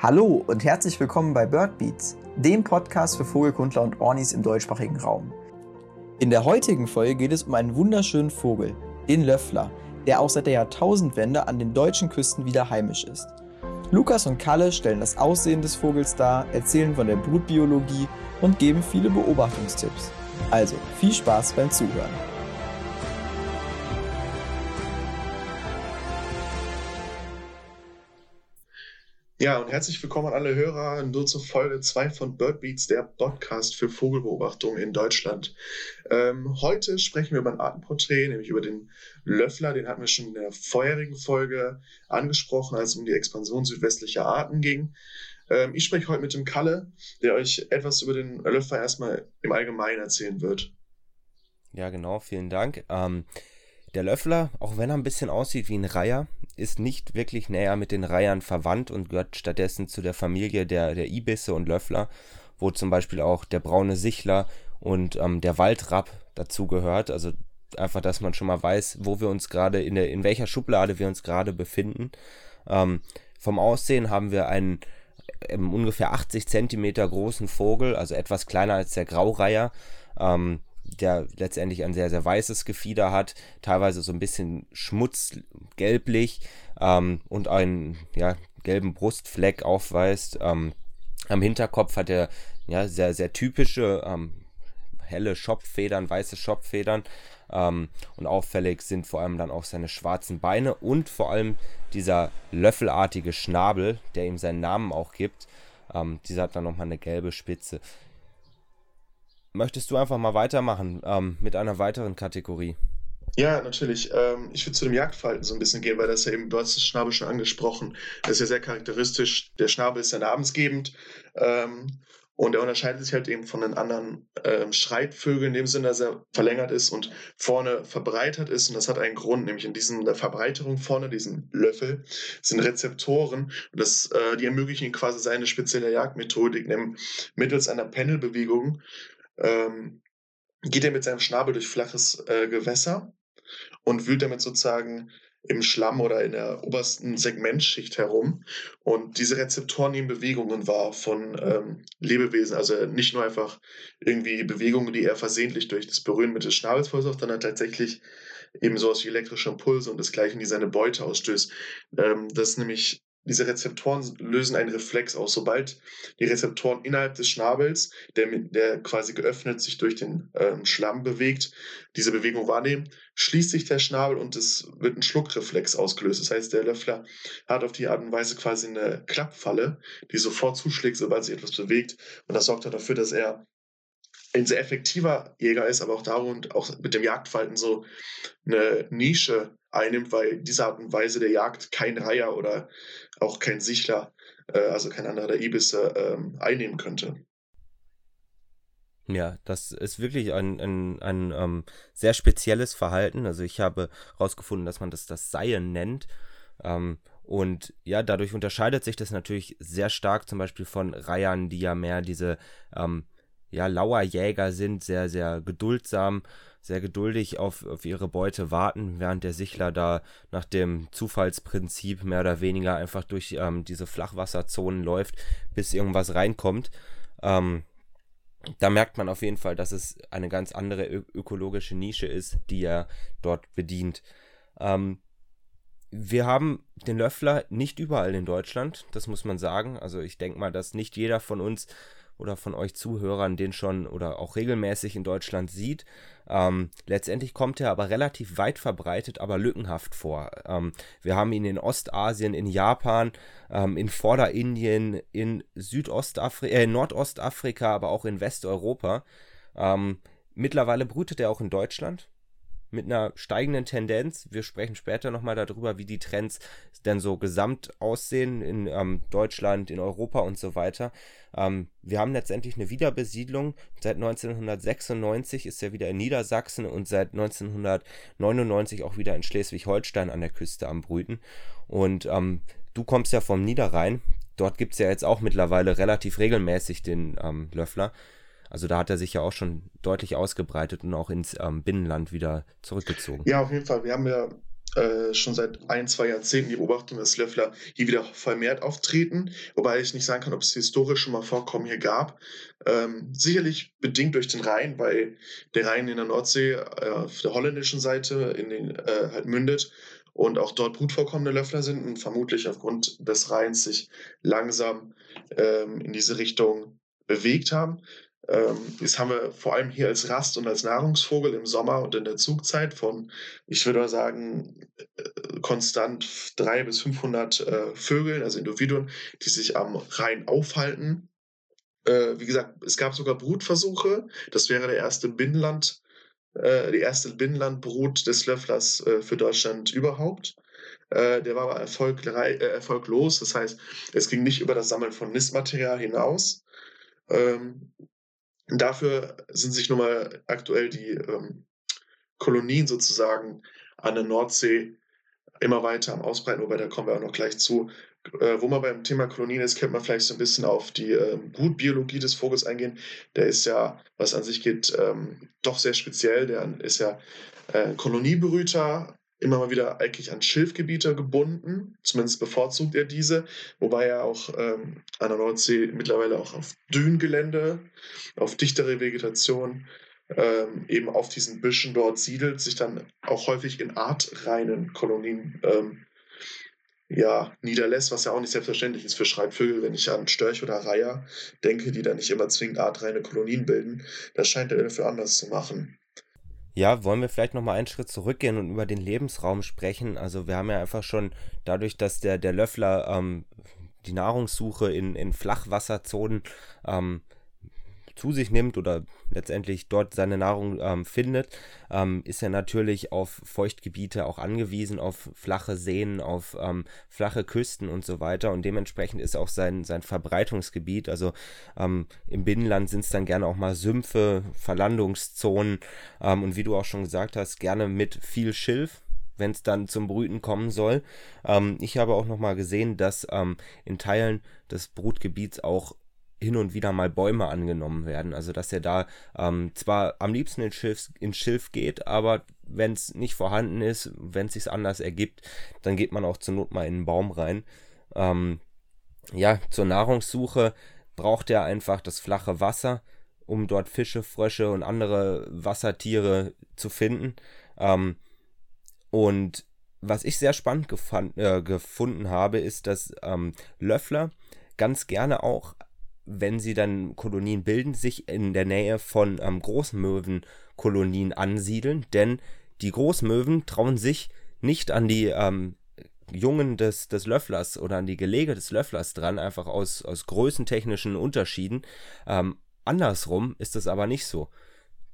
Hallo und herzlich willkommen bei Birdbeats, dem Podcast für Vogelkundler und Ornis im deutschsprachigen Raum. In der heutigen Folge geht es um einen wunderschönen Vogel, den Löffler, der auch seit der Jahrtausendwende an den deutschen Küsten wieder heimisch ist. Lukas und Kalle stellen das Aussehen des Vogels dar, erzählen von der Brutbiologie und geben viele Beobachtungstipps. Also viel Spaß beim Zuhören. Ja, und herzlich willkommen an alle Hörer nur zur Folge 2 von Birdbeats, der Podcast für Vogelbeobachtung in Deutschland. Ähm, heute sprechen wir über ein Artenporträt, nämlich über den Löffler. Den hatten wir schon in der vorherigen Folge angesprochen, als es um die Expansion südwestlicher Arten ging. Ähm, ich spreche heute mit dem Kalle, der euch etwas über den Löffler erstmal im Allgemeinen erzählen wird. Ja, genau, vielen Dank. Ähm, der Löffler, auch wenn er ein bisschen aussieht wie ein Reiher, ist nicht wirklich näher mit den Reihern verwandt und gehört stattdessen zu der Familie der, der Ibisse und Löffler, wo zum Beispiel auch der braune Sichler und ähm, der Waldrapp dazu gehört. Also einfach, dass man schon mal weiß, wo wir uns gerade, in, in welcher Schublade wir uns gerade befinden. Ähm, vom Aussehen haben wir einen ähm, ungefähr 80 Zentimeter großen Vogel, also etwas kleiner als der Graureiher. Ähm, der letztendlich ein sehr, sehr weißes Gefieder hat, teilweise so ein bisschen schmutzgelblich ähm, und einen ja, gelben Brustfleck aufweist. Ähm, am Hinterkopf hat er ja, sehr, sehr typische ähm, helle Schopffedern, weiße Schopffedern. Ähm, und auffällig sind vor allem dann auch seine schwarzen Beine und vor allem dieser löffelartige Schnabel, der ihm seinen Namen auch gibt. Ähm, dieser hat dann nochmal eine gelbe Spitze. Möchtest du einfach mal weitermachen ähm, mit einer weiteren Kategorie? Ja, natürlich. Ähm, ich würde zu dem Jagdverhalten so ein bisschen gehen, weil das ja eben, du hast das Schnabel schon angesprochen, das ist ja sehr charakteristisch. Der Schnabel ist ja namensgebend ähm, und er unterscheidet sich halt eben von den anderen ähm, Schreitvögeln in dem Sinne, dass er verlängert ist und vorne verbreitert ist. Und das hat einen Grund, nämlich in der Verbreiterung vorne, diesen Löffel, sind Rezeptoren. Das, äh, die ermöglichen quasi seine spezielle Jagdmethodik, nämlich mittels einer Pendelbewegung ähm, geht er mit seinem Schnabel durch flaches äh, Gewässer und wühlt damit sozusagen im Schlamm oder in der obersten Segmentschicht herum. Und diese Rezeptoren nehmen Bewegungen wahr von ähm, Lebewesen. Also nicht nur einfach irgendwie Bewegungen, die er versehentlich durch das Berühren mit des Schnabels verursacht, sondern tatsächlich eben sowas wie elektrische Impulse und desgleichen, die seine Beute ausstößt. Ähm, das ist nämlich diese Rezeptoren lösen einen Reflex aus. Sobald die Rezeptoren innerhalb des Schnabels, der, der quasi geöffnet sich durch den ähm, Schlamm bewegt, diese Bewegung wahrnehmen, schließt sich der Schnabel und es wird ein Schluckreflex ausgelöst. Das heißt, der Löffler hat auf die Art und Weise quasi eine Klappfalle, die sofort zuschlägt, sobald sich etwas bewegt. Und das sorgt dann dafür, dass er ein sehr effektiver Jäger ist, aber auch darum auch mit dem Jagdverhalten so eine Nische einnimmt, weil diese Art und Weise der Jagd kein Reiher oder auch kein Sichler, äh, also kein anderer der Ibisse, ähm, einnehmen könnte. Ja, das ist wirklich ein, ein, ein ähm, sehr spezielles Verhalten. Also ich habe herausgefunden, dass man das das Seien nennt. Ähm, und ja, dadurch unterscheidet sich das natürlich sehr stark zum Beispiel von Reihern, die ja mehr diese ähm, ja, Lauerjäger sind, sehr, sehr geduldsam, sehr geduldig auf, auf ihre Beute warten, während der Sichler da nach dem Zufallsprinzip mehr oder weniger einfach durch ähm, diese Flachwasserzonen läuft, bis irgendwas reinkommt. Ähm, da merkt man auf jeden Fall, dass es eine ganz andere ökologische Nische ist, die er dort bedient. Ähm, wir haben den Löffler nicht überall in Deutschland, das muss man sagen. Also ich denke mal, dass nicht jeder von uns oder von euch Zuhörern den schon oder auch regelmäßig in Deutschland sieht. Ähm, letztendlich kommt er aber relativ weit verbreitet, aber lückenhaft vor. Ähm, wir haben ihn in Ostasien, in Japan, ähm, in Vorderindien, in Südostafrika, äh, Nordostafrika, aber auch in Westeuropa. Ähm, mittlerweile brütet er auch in Deutschland mit einer steigenden Tendenz. Wir sprechen später nochmal darüber, wie die Trends denn so gesamt aussehen in ähm, Deutschland, in Europa und so weiter. Ähm, wir haben letztendlich eine Wiederbesiedlung. Seit 1996 ist er wieder in Niedersachsen und seit 1999 auch wieder in Schleswig-Holstein an der Küste am Brüten. Und ähm, du kommst ja vom Niederrhein. Dort gibt es ja jetzt auch mittlerweile relativ regelmäßig den ähm, Löffler. Also da hat er sich ja auch schon deutlich ausgebreitet und auch ins ähm, Binnenland wieder zurückgezogen. Ja, auf jeden Fall. Wir haben ja äh, schon seit ein, zwei Jahrzehnten die Beobachtung, dass Löffler hier wieder vermehrt auftreten, wobei ich nicht sagen kann, ob es historisch schon mal Vorkommen hier gab. Ähm, sicherlich bedingt durch den Rhein, weil der Rhein in der Nordsee äh, auf der holländischen Seite in den, äh, halt mündet und auch dort brutvorkommende Löffler sind und vermutlich aufgrund des Rheins sich langsam ähm, in diese Richtung bewegt haben. Ähm, das haben wir vor allem hier als Rast- und als Nahrungsvogel im Sommer und in der Zugzeit von, ich würde mal sagen, äh, konstant 300 bis 500 äh, Vögeln, also Individuen, die sich am Rhein aufhalten. Äh, wie gesagt, es gab sogar Brutversuche. Das wäre der erste Binnenland, äh, die erste Binnenlandbrut des Löfflers äh, für Deutschland überhaupt. Äh, der war aber erfolglos. Das heißt, es ging nicht über das Sammeln von Nistmaterial hinaus. Dafür sind sich nun mal aktuell die ähm, Kolonien sozusagen an der Nordsee immer weiter am Ausbreiten, wobei da kommen wir auch noch gleich zu. Äh, wo man beim Thema Kolonien ist, könnte man vielleicht so ein bisschen auf die äh, Brutbiologie des Vogels eingehen. Der ist ja, was an sich geht, ähm, doch sehr speziell. Der ist ja äh, Koloniebrüter, immer mal wieder eigentlich an Schilfgebiete gebunden. Zumindest bevorzugt er diese, wobei er auch ähm, an der Nordsee mittlerweile auch auf Dünengelände, auf dichtere Vegetation, ähm, eben auf diesen Büschen dort siedelt, sich dann auch häufig in artreinen Kolonien ähm, ja, niederlässt, was ja auch nicht selbstverständlich ist für Schreibvögel, wenn ich an Störch oder Reiher denke, die dann nicht immer zwingend artreine Kolonien bilden. Das scheint er dafür anders zu machen. Ja, wollen wir vielleicht nochmal einen Schritt zurückgehen und über den Lebensraum sprechen? Also wir haben ja einfach schon dadurch, dass der, der Löffler ähm, die Nahrungssuche in, in Flachwasserzonen ähm, zu sich nimmt oder letztendlich dort seine Nahrung ähm, findet, ähm, ist er natürlich auf Feuchtgebiete auch angewiesen, auf flache Seen, auf ähm, flache Küsten und so weiter. Und dementsprechend ist auch sein, sein Verbreitungsgebiet, also ähm, im Binnenland sind es dann gerne auch mal Sümpfe, Verlandungszonen ähm, und wie du auch schon gesagt hast, gerne mit viel Schilf wenn es dann zum Brüten kommen soll. Ähm, ich habe auch noch mal gesehen, dass ähm, in Teilen des Brutgebiets auch hin und wieder mal Bäume angenommen werden. Also dass er da ähm, zwar am liebsten ins Schilf, ins Schilf geht, aber wenn es nicht vorhanden ist, wenn es sich anders ergibt, dann geht man auch zur Not mal in einen Baum rein. Ähm, ja, zur Nahrungssuche braucht er einfach das flache Wasser, um dort Fische, Frösche und andere Wassertiere zu finden. Ähm, und was ich sehr spannend gefand, äh, gefunden habe, ist, dass ähm, Löffler ganz gerne auch wenn sie dann Kolonien bilden, sich in der Nähe von ähm, Großmöwenkolonien ansiedeln, denn die Großmöwen trauen sich nicht an die ähm, Jungen des, des Löfflers oder an die Gelege des Löfflers dran, einfach aus, aus größentechnischen Unterschieden. Ähm, andersrum ist es aber nicht so.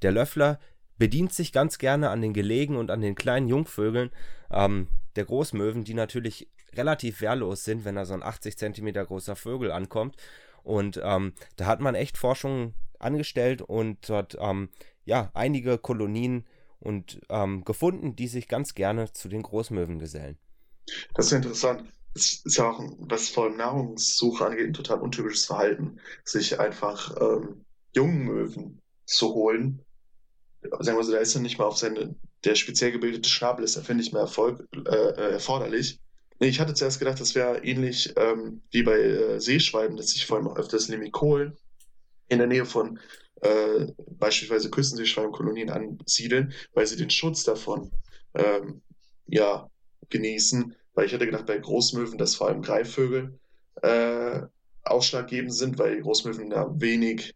Der Löffler bedient sich ganz gerne an den Gelegen und an den kleinen Jungvögeln ähm, der Großmöwen, die natürlich relativ wehrlos sind, wenn da so ein 80 cm großer Vögel ankommt und ähm, da hat man echt Forschung angestellt und dort ähm, ja einige Kolonien und ähm, gefunden, die sich ganz gerne zu den Großmöwen gesellen. Das ist interessant. Es ist ja auch, was vor allem Nahrungssuche angeht, ein total untypisches Verhalten, sich einfach ähm, jungen Möwen zu holen. Sagen wir so, da ist ja nicht mal auf seine, der speziell gebildete Schnabel ist, da finde ich mehr Erfolg, äh, äh erforderlich. Ich hatte zuerst gedacht, das wäre ähnlich ähm, wie bei äh, Seeschwalben, dass sich vor allem auch öfters Limikolen in der Nähe von äh, beispielsweise Küstenseeschwalbenkolonien ansiedeln, weil sie den Schutz davon ähm, ja, genießen. Weil ich hätte gedacht, bei Großmöwen, dass vor allem Greifvögel äh, ausschlaggebend sind, weil Großmöwen da wenig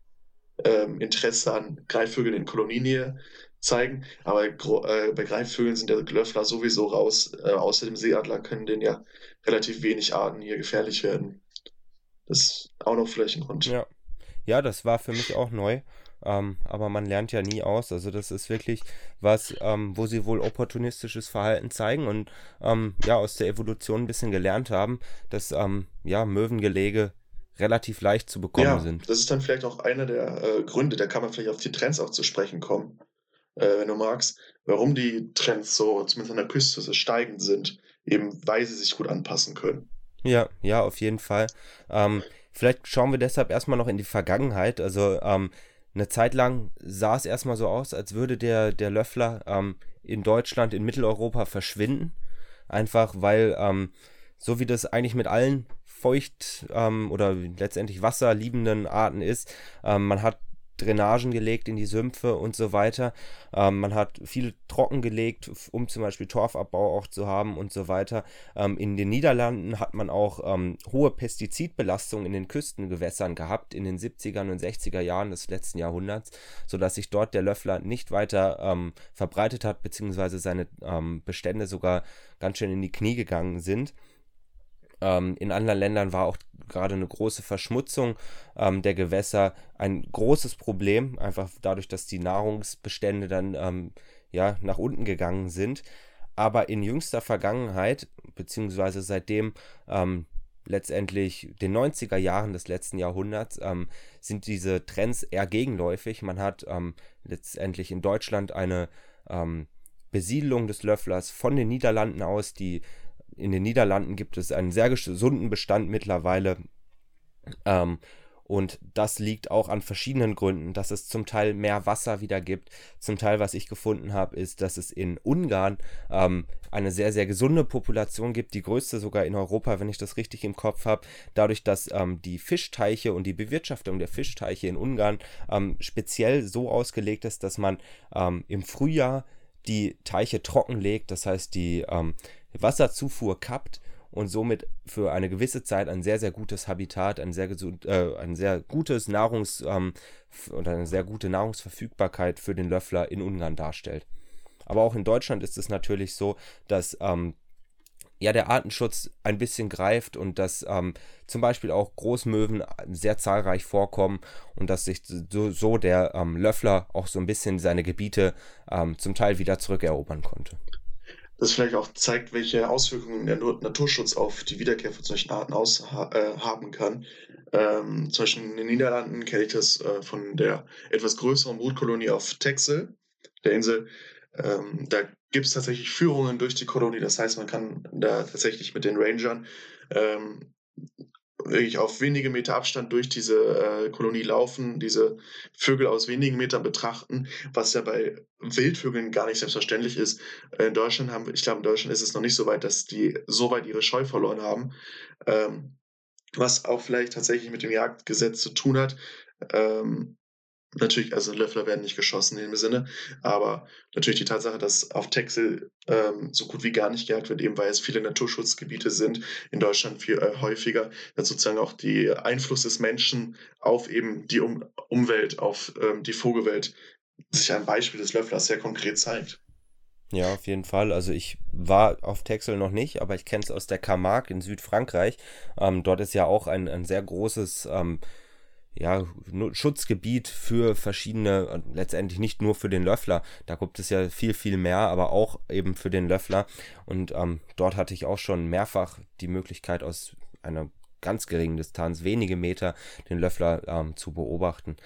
ähm, Interesse an Greifvögeln in Koloniennähe zeigen. Aber äh, bei Greifvögeln sind der Glöffler sowieso raus. Äh, außer dem Seeadler können denen ja relativ wenig Arten hier gefährlich werden. Das ist auch noch vielleicht ein Grund. Ja, ja das war für mich auch neu. Ähm, aber man lernt ja nie aus. Also das ist wirklich was, ähm, wo sie wohl opportunistisches Verhalten zeigen und ähm, ja aus der Evolution ein bisschen gelernt haben, dass ähm, ja Möwengelege relativ leicht zu bekommen ja, sind. Das ist dann vielleicht auch einer der äh, Gründe, da kann man vielleicht auf die Trends auch zu sprechen kommen äh, wenn du magst, warum die Trends so, zumindest an der Küste, so steigend sind, eben weil sie sich gut anpassen können. Ja, ja, auf jeden Fall. Ähm, vielleicht schauen wir deshalb erstmal noch in die Vergangenheit. Also ähm, eine Zeit lang sah es erstmal so aus, als würde der, der Löffler ähm, in Deutschland, in Mitteleuropa verschwinden. einfach weil ähm, so wie das eigentlich mit allen feucht ähm, oder letztendlich wasserliebenden Arten ist, ähm, man hat Drainagen gelegt in die Sümpfe und so weiter. Ähm, man hat viel trocken gelegt, um zum Beispiel Torfabbau auch zu haben und so weiter. Ähm, in den Niederlanden hat man auch ähm, hohe Pestizidbelastung in den Küstengewässern gehabt in den 70er und 60er Jahren des letzten Jahrhunderts, sodass sich dort der Löffler nicht weiter ähm, verbreitet hat, beziehungsweise seine ähm, Bestände sogar ganz schön in die Knie gegangen sind. Ähm, in anderen Ländern war auch gerade eine große Verschmutzung ähm, der Gewässer ein großes Problem, einfach dadurch, dass die Nahrungsbestände dann ähm, ja, nach unten gegangen sind. Aber in jüngster Vergangenheit, beziehungsweise seitdem ähm, letztendlich den 90er Jahren des letzten Jahrhunderts, ähm, sind diese Trends eher gegenläufig. Man hat ähm, letztendlich in Deutschland eine Besiedelung des Löfflers von den Niederlanden aus, die in den Niederlanden gibt es einen sehr gesunden Bestand mittlerweile. Ähm, und das liegt auch an verschiedenen Gründen, dass es zum Teil mehr Wasser wieder gibt. Zum Teil, was ich gefunden habe, ist, dass es in Ungarn ähm, eine sehr, sehr gesunde Population gibt, die größte sogar in Europa, wenn ich das richtig im Kopf habe. Dadurch, dass ähm, die Fischteiche und die Bewirtschaftung der Fischteiche in Ungarn ähm, speziell so ausgelegt ist, dass man ähm, im Frühjahr die Teiche trockenlegt, das heißt die ähm, Wasserzufuhr kappt und somit für eine gewisse Zeit ein sehr, sehr gutes Habitat, ein sehr, gesund, äh, ein sehr gutes Nahrungs- ähm, oder eine sehr gute Nahrungsverfügbarkeit für den Löffler in Ungarn darstellt. Aber auch in Deutschland ist es natürlich so, dass ähm, ja, der Artenschutz ein bisschen greift und dass ähm, zum Beispiel auch Großmöwen sehr zahlreich vorkommen und dass sich so, so der ähm, Löffler auch so ein bisschen seine Gebiete ähm, zum Teil wieder zurückerobern konnte das vielleicht auch zeigt, welche Auswirkungen der Naturschutz auf die Wiederkehr von solchen Arten aus, äh, haben kann. Ähm, zum Beispiel in den Niederlanden kenne ich das äh, von der etwas größeren Brutkolonie auf Texel, der Insel. Ähm, da gibt es tatsächlich Führungen durch die Kolonie. Das heißt, man kann da tatsächlich mit den Rangern ähm, wirklich auf wenige Meter Abstand durch diese äh, Kolonie laufen, diese Vögel aus wenigen Metern betrachten, was ja bei Wildvögeln gar nicht selbstverständlich ist. In Deutschland haben, ich glaube, in Deutschland ist es noch nicht so weit, dass die so weit ihre Scheu verloren haben. Ähm, was auch vielleicht tatsächlich mit dem Jagdgesetz zu tun hat. Ähm, Natürlich, also Löffler werden nicht geschossen in dem Sinne, aber natürlich die Tatsache, dass auf Texel ähm, so gut wie gar nicht gejagt wird, eben weil es viele Naturschutzgebiete sind, in Deutschland viel äh, häufiger, dass sozusagen auch der Einfluss des Menschen auf eben die um Umwelt, auf ähm, die Vogelwelt sich ein Beispiel des Löfflers sehr konkret zeigt. Ja, auf jeden Fall. Also ich war auf Texel noch nicht, aber ich kenne es aus der Camargue in Südfrankreich. Ähm, dort ist ja auch ein, ein sehr großes ähm, ja, Schutzgebiet für verschiedene, letztendlich nicht nur für den Löffler, da gibt es ja viel, viel mehr, aber auch eben für den Löffler. Und ähm, dort hatte ich auch schon mehrfach die Möglichkeit, aus einer ganz geringen Distanz, wenige Meter, den Löffler ähm, zu beobachten.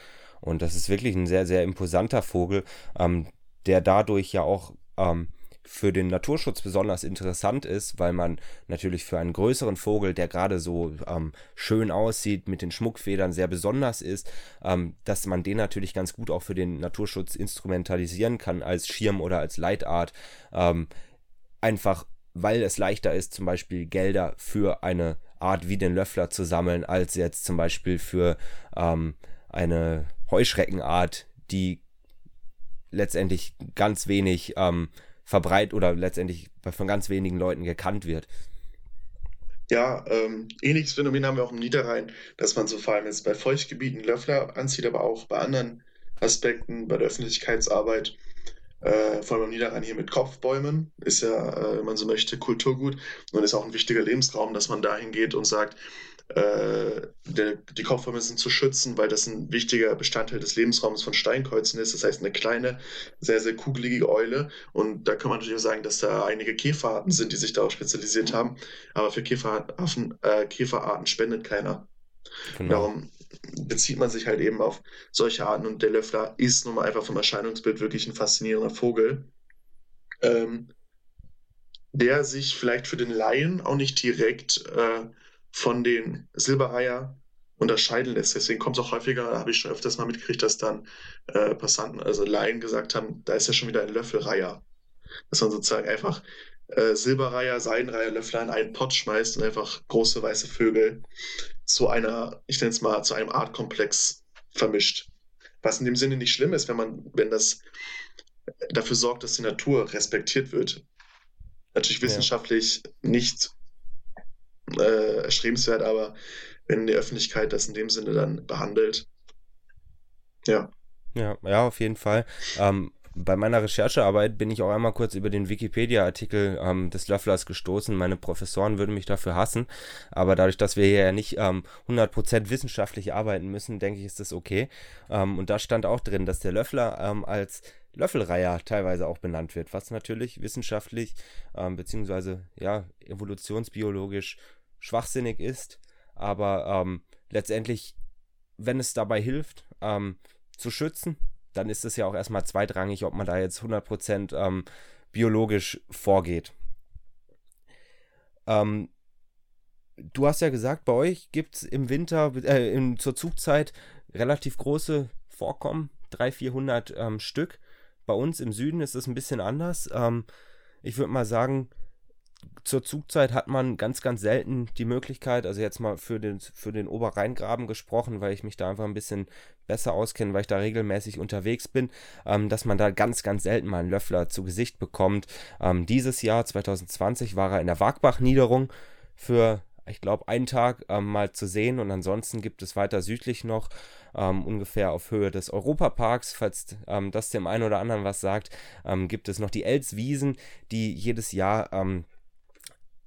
Und das ist wirklich ein sehr, sehr imposanter Vogel, ähm, der dadurch ja auch ähm, für den Naturschutz besonders interessant ist, weil man natürlich für einen größeren Vogel, der gerade so ähm, schön aussieht, mit den Schmuckfedern sehr besonders ist, ähm, dass man den natürlich ganz gut auch für den Naturschutz instrumentalisieren kann als Schirm oder als Leitart. Ähm, einfach weil es leichter ist, zum Beispiel Gelder für eine Art wie den Löffler zu sammeln, als jetzt zum Beispiel für ähm, eine Heuschreckenart, die letztendlich ganz wenig ähm, verbreitet oder letztendlich von ganz wenigen Leuten gekannt wird. Ja, ähm, ähnliches Phänomen haben wir auch im Niederrhein, dass man so vor allem jetzt bei Feuchtgebieten Löffler anzieht, aber auch bei anderen Aspekten, bei der Öffentlichkeitsarbeit, äh, vor allem im Niederrhein hier mit Kopfbäumen, ist ja, äh, wenn man so möchte, Kulturgut und ist auch ein wichtiger Lebensraum, dass man dahin geht und sagt, äh, der, die sind zu schützen, weil das ein wichtiger Bestandteil des Lebensraums von Steinkreuzen ist. Das heißt, eine kleine, sehr, sehr kugelige Eule. Und da kann man natürlich auch sagen, dass da einige Käferarten sind, die sich darauf spezialisiert haben. Aber für Käferarten, äh, Käferarten spendet keiner. Genau. Darum bezieht man sich halt eben auf solche Arten. Und der Löffler ist nun mal einfach vom Erscheinungsbild wirklich ein faszinierender Vogel. Ähm, der sich vielleicht für den Laien auch nicht direkt äh, von den Silbereier unterscheiden lässt. Deswegen kommt es auch häufiger, da habe ich schon öfters mal mitgekriegt, dass dann äh, Passanten, also Laien gesagt haben, da ist ja schon wieder ein Löffelreiher. Dass man sozusagen einfach äh, Silberreiher, Seidenreiher, Löffler in einen Pott schmeißt und einfach große weiße Vögel zu einer, ich nenne es mal, zu einem Artkomplex vermischt. Was in dem Sinne nicht schlimm ist, wenn man, wenn das dafür sorgt, dass die Natur respektiert wird. Natürlich wissenschaftlich ja. nicht äh, erstrebenswert, aber wenn die Öffentlichkeit das in dem Sinne dann behandelt, ja. Ja, ja, auf jeden Fall. Ähm, bei meiner Recherchearbeit bin ich auch einmal kurz über den Wikipedia-Artikel ähm, des Löfflers gestoßen. Meine Professoren würden mich dafür hassen, aber dadurch, dass wir hier ja nicht ähm, 100% wissenschaftlich arbeiten müssen, denke ich, ist das okay. Ähm, und da stand auch drin, dass der Löffler ähm, als Löffelreiher teilweise auch benannt wird, was natürlich wissenschaftlich ähm, beziehungsweise ja evolutionsbiologisch schwachsinnig ist, aber ähm, letztendlich, wenn es dabei hilft, ähm, zu schützen, dann ist es ja auch erstmal zweitrangig, ob man da jetzt 100% ähm, biologisch vorgeht. Ähm, du hast ja gesagt, bei euch gibt es im Winter, äh, in, zur Zugzeit relativ große Vorkommen, 300, 400 ähm, Stück. Bei uns im Süden ist es ein bisschen anders. Ähm, ich würde mal sagen, zur Zugzeit hat man ganz, ganz selten die Möglichkeit, also jetzt mal für den, für den Oberrheingraben gesprochen, weil ich mich da einfach ein bisschen besser auskenne, weil ich da regelmäßig unterwegs bin, ähm, dass man da ganz, ganz selten mal einen Löffler zu Gesicht bekommt. Ähm, dieses Jahr, 2020, war er in der Wagbach-Niederung für ich glaube, einen Tag ähm, mal zu sehen und ansonsten gibt es weiter südlich noch, ähm, ungefähr auf Höhe des Europaparks, falls ähm, das dem einen oder anderen was sagt, ähm, gibt es noch die Elswiesen, die jedes Jahr ähm,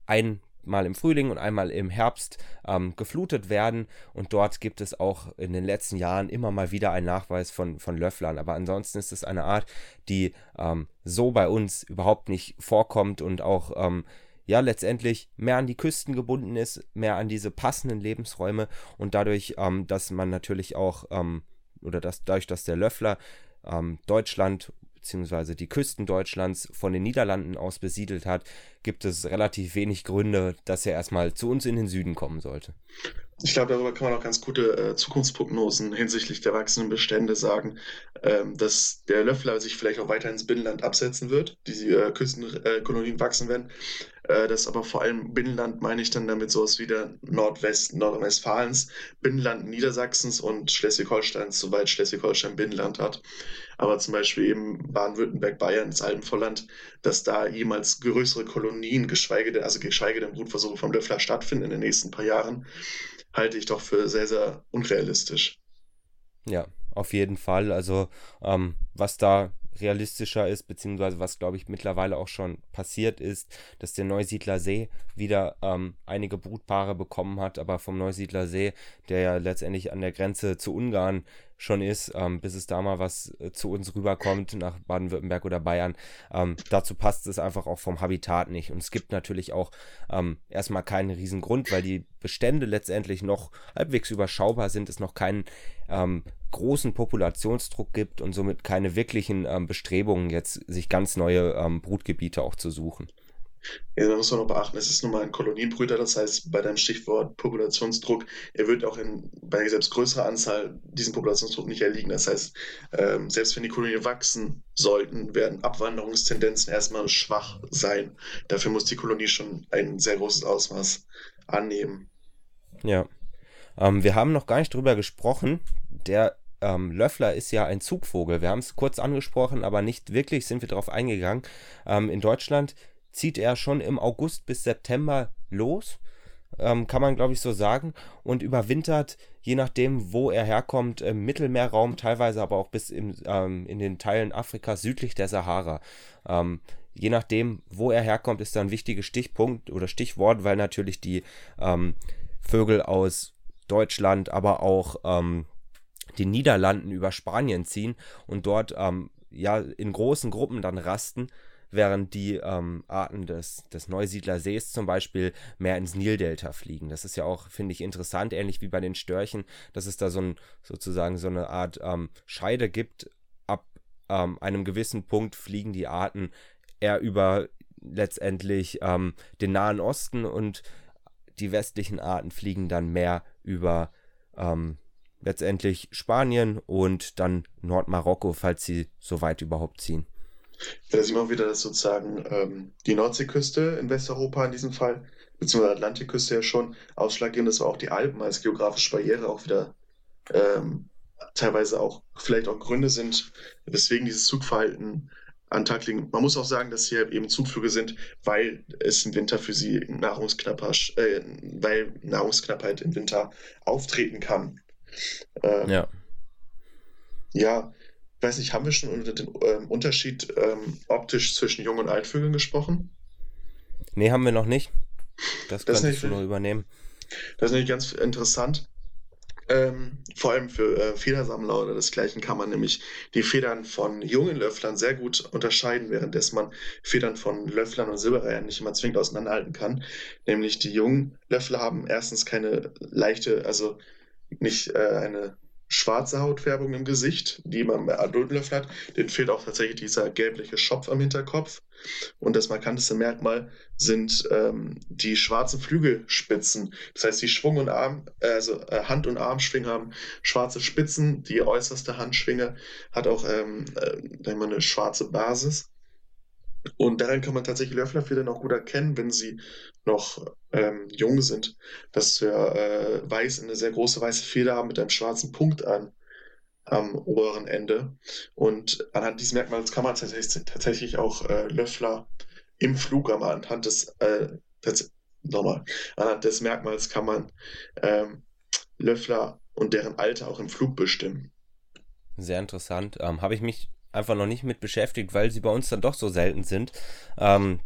einmal im Frühling und einmal im Herbst ähm, geflutet werden. Und dort gibt es auch in den letzten Jahren immer mal wieder einen Nachweis von, von Löfflern. Aber ansonsten ist es eine Art, die ähm, so bei uns überhaupt nicht vorkommt und auch ähm, ja letztendlich mehr an die Küsten gebunden ist, mehr an diese passenden Lebensräume und dadurch, ähm, dass man natürlich auch ähm, oder dass dadurch, dass der Löffler ähm, Deutschland beziehungsweise die Küsten Deutschlands von den Niederlanden aus besiedelt hat, gibt es relativ wenig Gründe, dass er erstmal zu uns in den Süden kommen sollte. Ich glaube, darüber kann man auch ganz gute äh, Zukunftsprognosen hinsichtlich der wachsenden Bestände sagen, ähm, dass der Löffler sich vielleicht auch weiter ins Binnenland absetzen wird, die äh, Küstenkolonien äh, wachsen werden. Äh, das aber vor allem Binnenland meine ich dann damit sowas wie der Nordwest, Nordrhein-Westfalens, Binnenland Niedersachsens und Schleswig-Holsteins, soweit Schleswig-Holstein Binnenland hat. Aber zum Beispiel eben Baden-Württemberg, Bayern, das Alpenvorland, dass da jemals größere Kolonien, geschweige denn, also geschweige denn Brutversuche vom Löffler stattfinden in den nächsten paar Jahren, halte ich doch für sehr, sehr unrealistisch. Ja, auf jeden Fall. Also, ähm, was da realistischer ist, beziehungsweise was, glaube ich, mittlerweile auch schon passiert ist, dass der Neusiedler See wieder ähm, einige Brutpaare bekommen hat, aber vom Neusiedler See, der ja letztendlich an der Grenze zu Ungarn schon ist, ähm, bis es da mal was äh, zu uns rüberkommt, nach Baden-Württemberg oder Bayern. Ähm, dazu passt es einfach auch vom Habitat nicht. Und es gibt natürlich auch ähm, erstmal keinen riesen Grund, weil die Bestände letztendlich noch halbwegs überschaubar sind, es noch keinen ähm, großen Populationsdruck gibt und somit keine wirklichen ähm, Bestrebungen, jetzt sich ganz neue ähm, Brutgebiete auch zu suchen. Ja, da muss man noch beachten, es ist nun mal ein Kolonienbrüter, das heißt, bei deinem Stichwort Populationsdruck, er wird auch in, bei selbst größerer Anzahl diesem Populationsdruck nicht erliegen. Das heißt, ähm, selbst wenn die Kolonien wachsen sollten, werden Abwanderungstendenzen erstmal schwach sein. Dafür muss die Kolonie schon ein sehr großes Ausmaß annehmen. Ja. Ähm, wir haben noch gar nicht drüber gesprochen. Der ähm, Löffler ist ja ein Zugvogel. Wir haben es kurz angesprochen, aber nicht wirklich sind wir darauf eingegangen. Ähm, in Deutschland zieht er schon im August bis September los, ähm, kann man glaube ich so sagen, und überwintert, je nachdem, wo er herkommt, im Mittelmeerraum, teilweise aber auch bis im, ähm, in den Teilen Afrikas südlich der Sahara. Ähm, je nachdem, wo er herkommt, ist da ein wichtiger Stichpunkt oder Stichwort, weil natürlich die ähm, Vögel aus Deutschland, aber auch ähm, den Niederlanden über Spanien ziehen und dort ähm, ja in großen Gruppen dann rasten während die ähm, Arten des, des Neusiedlersees zum Beispiel mehr ins Nildelta fliegen. Das ist ja auch, finde ich, interessant, ähnlich wie bei den Störchen, dass es da so ein, sozusagen so eine Art ähm, Scheide gibt. Ab ähm, einem gewissen Punkt fliegen die Arten eher über letztendlich ähm, den Nahen Osten und die westlichen Arten fliegen dann mehr über ähm, letztendlich Spanien und dann Nordmarokko, falls sie so weit überhaupt ziehen. Da sieht man wieder, dass sozusagen ähm, die Nordseeküste in Westeuropa in diesem Fall, beziehungsweise Atlantikküste ja schon ausschlaggebend ist, aber auch die Alpen als geografische Barriere auch wieder ähm, teilweise auch vielleicht auch Gründe sind, weswegen dieses Zugverhalten an Tag liegen. Man muss auch sagen, dass hier eben Zugflüge sind, weil es im Winter für sie Nahrungsknappheit, äh, weil Nahrungsknappheit im Winter auftreten kann. Ähm, ja. Ja, weiß nicht, haben wir schon über den ähm, Unterschied ähm, optisch zwischen Jung- und Altvögeln gesprochen? Nee, haben wir noch nicht. Das, das kannst du nur übernehmen. Das ist nämlich ganz interessant. Ähm, vor allem für äh, Federsammler oder desgleichen kann man nämlich die Federn von jungen Löfflern sehr gut unterscheiden, währenddessen man Federn von Löfflern und Silberreihern nicht immer zwingend auseinanderhalten kann. Nämlich die jungen Löffler haben erstens keine leichte, also nicht äh, eine schwarze Hautfärbung im Gesicht, die man bei adulten Löffeln hat. Den fehlt auch tatsächlich dieser gelbliche Schopf am Hinterkopf. Und das markanteste Merkmal sind ähm, die schwarzen Flügelspitzen. Das heißt, die Schwung- und Arm, also äh, Hand- und Armschwingen haben schwarze Spitzen. Die äußerste Handschwinge hat auch ähm, äh, eine schwarze Basis. Und daran kann man tatsächlich Löfflerfedern auch gut erkennen, wenn sie noch ähm, jung sind, dass wir äh, weiß eine sehr große weiße Feder haben mit einem schwarzen Punkt an am oberen Ende. Und anhand dieses Merkmals kann man tatsächlich, tatsächlich auch äh, Löffler im Flug, aber anhand des, äh, nochmal, anhand des Merkmals kann man ähm, Löffler und deren Alter auch im Flug bestimmen. Sehr interessant. Ähm, Habe ich mich einfach noch nicht mit beschäftigt, weil sie bei uns dann doch so selten sind. Ähm,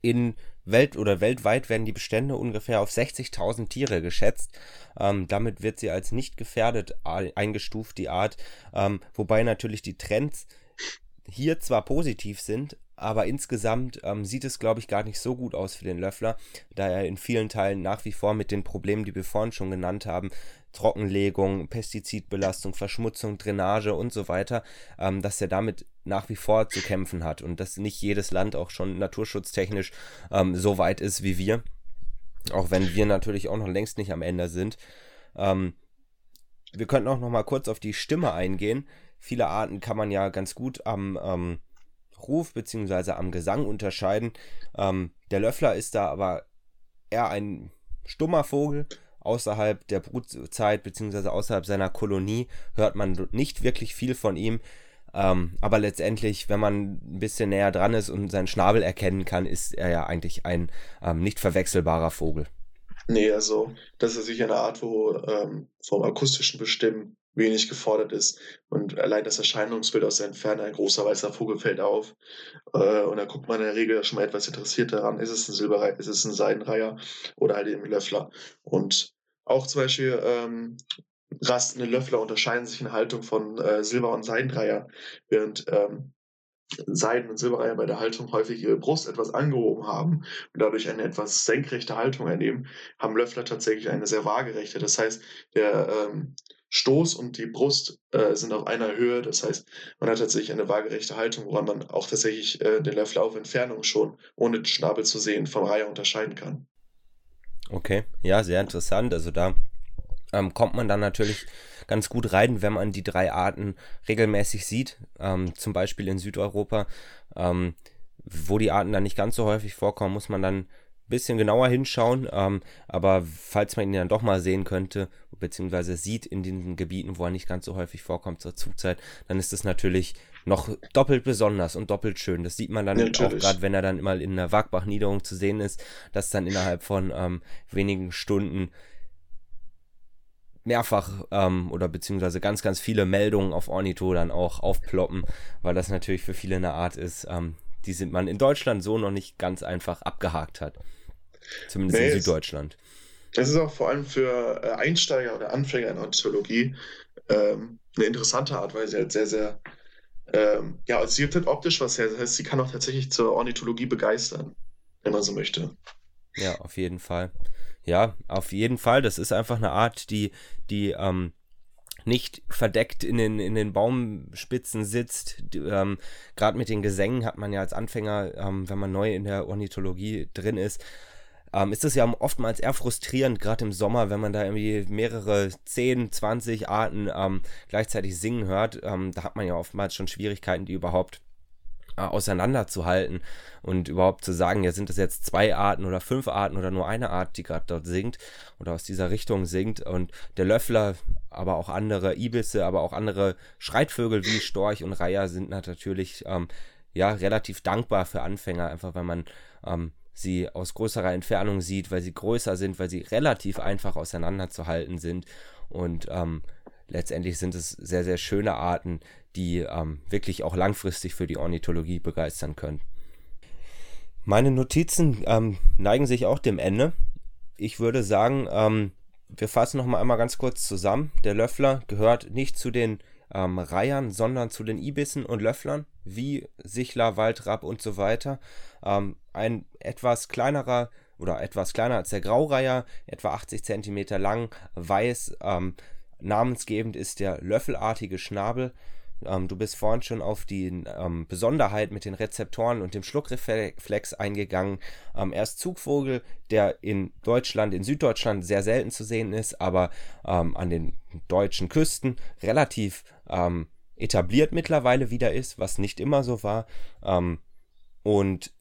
in Welt oder weltweit werden die Bestände ungefähr auf 60.000 Tiere geschätzt. Ähm, damit wird sie als nicht gefährdet eingestuft, die Art. Ähm, wobei natürlich die Trends hier zwar positiv sind, aber insgesamt ähm, sieht es, glaube ich, gar nicht so gut aus für den Löffler, da er in vielen Teilen nach wie vor mit den Problemen, die wir vorhin schon genannt haben, Trockenlegung, Pestizidbelastung, Verschmutzung, Drainage und so weiter, ähm, dass er damit nach wie vor zu kämpfen hat und dass nicht jedes Land auch schon naturschutztechnisch ähm, so weit ist wie wir. Auch wenn wir natürlich auch noch längst nicht am Ende sind. Ähm, wir könnten auch noch mal kurz auf die Stimme eingehen. Viele Arten kann man ja ganz gut am ähm, Ruf bzw. am Gesang unterscheiden. Ähm, der Löffler ist da aber eher ein stummer Vogel. Außerhalb der Brutzeit bzw. außerhalb seiner Kolonie hört man nicht wirklich viel von ihm. Ähm, aber letztendlich, wenn man ein bisschen näher dran ist und seinen Schnabel erkennen kann, ist er ja eigentlich ein ähm, nicht verwechselbarer Vogel. Nee, also das ist sicher eine Art, wo ähm, vom akustischen Bestimmen wenig gefordert ist. Und allein das Erscheinungsbild aus der Entfernung, ein großer weißer Vogel fällt auf. Äh, und da guckt man in der Regel schon mal etwas interessiert daran, ist es ein Silberreiher, ist es ein Seidenreiher oder halt eben Löffler. Und auch zum Beispiel ähm, rastende Löffler unterscheiden sich in Haltung von äh, Silber- und Seidenreiher, während ähm, Seiden- und Silberreiher bei der Haltung häufig ihre Brust etwas angehoben haben und dadurch eine etwas senkrechte Haltung ernehmen, haben Löffler tatsächlich eine sehr waagerechte. Das heißt, der ähm, Stoß und die Brust äh, sind auf einer Höhe. Das heißt, man hat tatsächlich eine waagerechte Haltung, woran man auch tatsächlich äh, den Löffler auf Entfernung schon, ohne den Schnabel zu sehen, vom Reiher unterscheiden kann. Okay, ja, sehr interessant. Also da ähm, kommt man dann natürlich ganz gut rein, wenn man die drei Arten regelmäßig sieht. Ähm, zum Beispiel in Südeuropa, ähm, wo die Arten dann nicht ganz so häufig vorkommen, muss man dann bisschen genauer hinschauen. Ähm, aber falls man ihn dann doch mal sehen könnte, beziehungsweise sieht in den Gebieten, wo er nicht ganz so häufig vorkommt zur Zugzeit, dann ist es natürlich noch doppelt besonders und doppelt schön. Das sieht man dann natürlich. auch gerade, wenn er dann mal in der Wagbach-Niederung zu sehen ist, dass dann innerhalb von ähm, wenigen Stunden mehrfach ähm, oder beziehungsweise ganz, ganz viele Meldungen auf Ornito dann auch aufploppen, weil das natürlich für viele eine Art ist, ähm, die sind man in Deutschland so noch nicht ganz einfach abgehakt hat. Zumindest nee, in Süddeutschland. Es ist auch vor allem für äh, Einsteiger oder Anfänger in Ornithologie ähm, eine interessante Art, weil sie halt sehr, sehr, ähm, ja, also sie gibt optisch was her. Das heißt, sie kann auch tatsächlich zur Ornithologie begeistern, wenn man so möchte. Ja, auf jeden Fall. Ja, auf jeden Fall. Das ist einfach eine Art, die, die ähm, nicht verdeckt in den, in den Baumspitzen sitzt. Ähm, Gerade mit den Gesängen hat man ja als Anfänger, ähm, wenn man neu in der Ornithologie drin ist, ähm, ist das ja oftmals eher frustrierend, gerade im Sommer, wenn man da irgendwie mehrere 10, 20 Arten ähm, gleichzeitig singen hört. Ähm, da hat man ja oftmals schon Schwierigkeiten, die überhaupt äh, auseinanderzuhalten und überhaupt zu sagen, ja, sind das jetzt zwei Arten oder fünf Arten oder nur eine Art, die gerade dort singt oder aus dieser Richtung singt. Und der Löffler, aber auch andere Ibisse, aber auch andere Schreitvögel wie Storch und Reiher sind natürlich ähm, ja relativ dankbar für Anfänger, einfach weil man ähm, sie aus größerer Entfernung sieht, weil sie größer sind, weil sie relativ einfach auseinanderzuhalten sind und ähm, letztendlich sind es sehr, sehr schöne Arten, die ähm, wirklich auch langfristig für die Ornithologie begeistern können. Meine Notizen ähm, neigen sich auch dem Ende. Ich würde sagen, ähm, wir fassen noch mal einmal ganz kurz zusammen. Der Löffler gehört nicht zu den ähm, Reihern, sondern zu den Ibissen und Löfflern, wie Sichler, Waldrapp und so weiter. Ähm, ein etwas kleinerer oder etwas kleiner als der Graureiher, etwa 80 cm lang, weiß, ähm, namensgebend ist der löffelartige Schnabel. Ähm, du bist vorhin schon auf die ähm, Besonderheit mit den Rezeptoren und dem Schluckreflex eingegangen. Ähm, er ist Zugvogel, der in Deutschland, in Süddeutschland sehr selten zu sehen ist, aber ähm, an den deutschen Küsten relativ ähm, etabliert mittlerweile wieder ist, was nicht immer so war. Ähm, und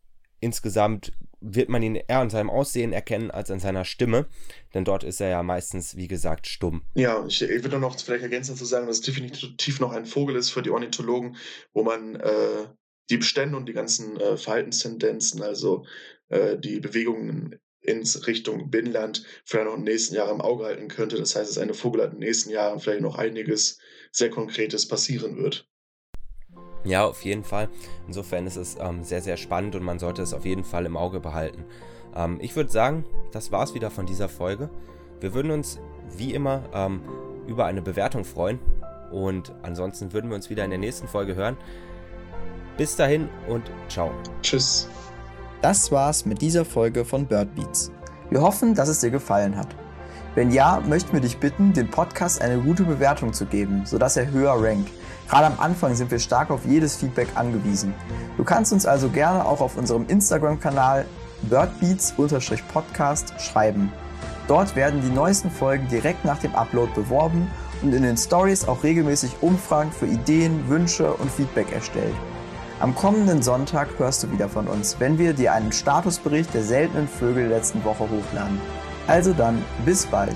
insgesamt wird man ihn eher an seinem Aussehen erkennen als an seiner Stimme, denn dort ist er ja meistens, wie gesagt, stumm. Ja, ich, ich würde noch vielleicht ergänzen zu sagen, dass es definitiv noch ein Vogel ist für die Ornithologen, wo man äh, die Bestände und die ganzen äh, Verhaltenstendenzen, also äh, die Bewegungen in Richtung Binnenland vielleicht noch den nächsten Jahren im Auge halten könnte. Das heißt, dass eine Vogel in den nächsten Jahren vielleicht noch einiges sehr Konkretes passieren wird. Ja, auf jeden Fall. Insofern ist es ähm, sehr, sehr spannend und man sollte es auf jeden Fall im Auge behalten. Ähm, ich würde sagen, das war es wieder von dieser Folge. Wir würden uns wie immer ähm, über eine Bewertung freuen und ansonsten würden wir uns wieder in der nächsten Folge hören. Bis dahin und ciao. Tschüss. Das war's mit dieser Folge von Bird Beats. Wir hoffen, dass es dir gefallen hat. Wenn ja, möchten wir dich bitten, dem Podcast eine gute Bewertung zu geben, sodass er höher rankt. Gerade am Anfang sind wir stark auf jedes Feedback angewiesen. Du kannst uns also gerne auch auf unserem Instagram-Kanal birdbeats-podcast schreiben. Dort werden die neuesten Folgen direkt nach dem Upload beworben und in den Stories auch regelmäßig Umfragen für Ideen, Wünsche und Feedback erstellt. Am kommenden Sonntag hörst du wieder von uns, wenn wir dir einen Statusbericht der seltenen Vögel der letzten Woche hochladen. Also dann, bis bald.